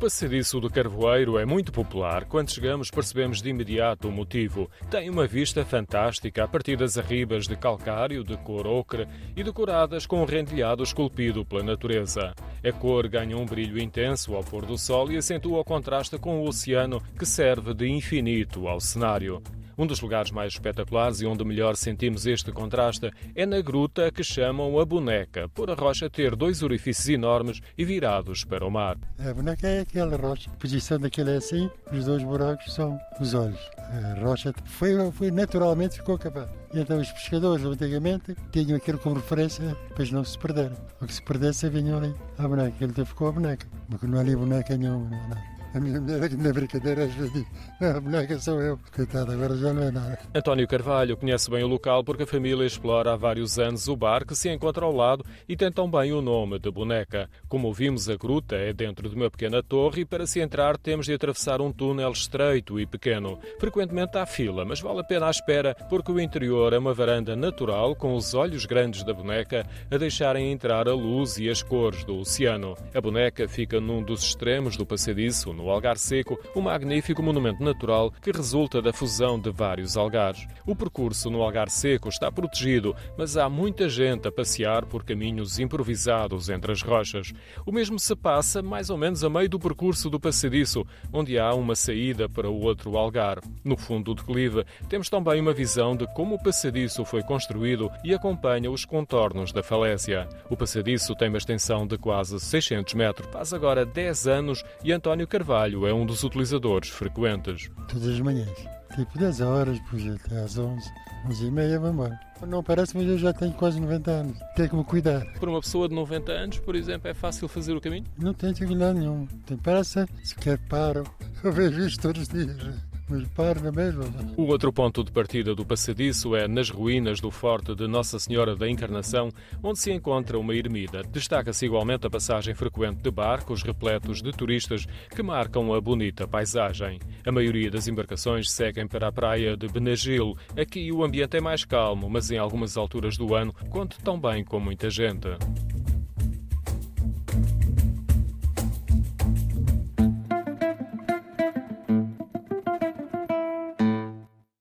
passadiço do Carvoeiro é muito popular. Quando chegamos, percebemos de imediato o motivo. Tem uma vista fantástica a partir das arribas de calcário, de cor ocre e decoradas com um rendilhado esculpido pela natureza. A cor ganha um brilho intenso ao pôr do sol e acentua o contraste com o oceano que serve de infinito ao cenário. Um dos lugares mais espetaculares e onde melhor sentimos este contraste é na gruta que chamam a Boneca, por a rocha ter dois orifícios enormes e virados para o mar. A boneca é aquela rocha. A posição daquilo é assim, os dois buracos são os olhos. A rocha foi, foi naturalmente ficou acabada. Então os pescadores antigamente tinham aquilo como referência para não se perderem. O que se perdesse vinham ali à boneca. Ele ficou a boneca. Porque não há ali boneca nenhuma. Não, não. A minha mulher aqui na brincadeira às vezes diz, a boneca sou eu. Coitado, agora já não é nada. António Carvalho conhece bem o local porque a família explora há vários anos o bar que se encontra ao lado e tem também o nome de boneca. Como ouvimos, a gruta é dentro de uma pequena torre e para se entrar temos de atravessar um túnel estreito e pequeno. Frequentemente há fila, mas vale a pena a espera porque o interior é uma varanda natural com os olhos grandes da boneca a deixarem entrar a luz e as cores do oceano. A boneca fica num dos extremos do passadiço, no Algar Seco, um magnífico monumento natural que resulta da fusão de vários algares. O percurso no Algar Seco está protegido, mas há muita gente a passear por caminhos improvisados entre as rochas. O mesmo se passa mais ou menos a meio do percurso do passadiço, onde há uma saída para o outro algar. No fundo do declive, temos também uma visão de como o passadiço foi construído e acompanha os contornos da falésia. O passadiço tem uma extensão de quase 600 metros, faz agora 10 anos e António Carvalho Carvalho é um dos utilizadores frequentes. Todas as manhãs, tipo 10 horas, depois até às 11, 11 e meia, vamos embora. Não parece, mas eu já tenho quase 90 anos. Tenho que me cuidar. Para uma pessoa de 90 anos, por exemplo, é fácil fazer o caminho? Não tenho dificuldade nenhuma. Tem pressa, se quer paro. Eu vejo isto todos os dias mesma. O outro ponto de partida do passadiço é nas ruínas do Forte de Nossa Senhora da Encarnação, onde se encontra uma ermida. Destaca-se igualmente a passagem frequente de barcos repletos de turistas que marcam a bonita paisagem. A maioria das embarcações seguem para a praia de Benagil. Aqui o ambiente é mais calmo, mas em algumas alturas do ano conta também com muita gente.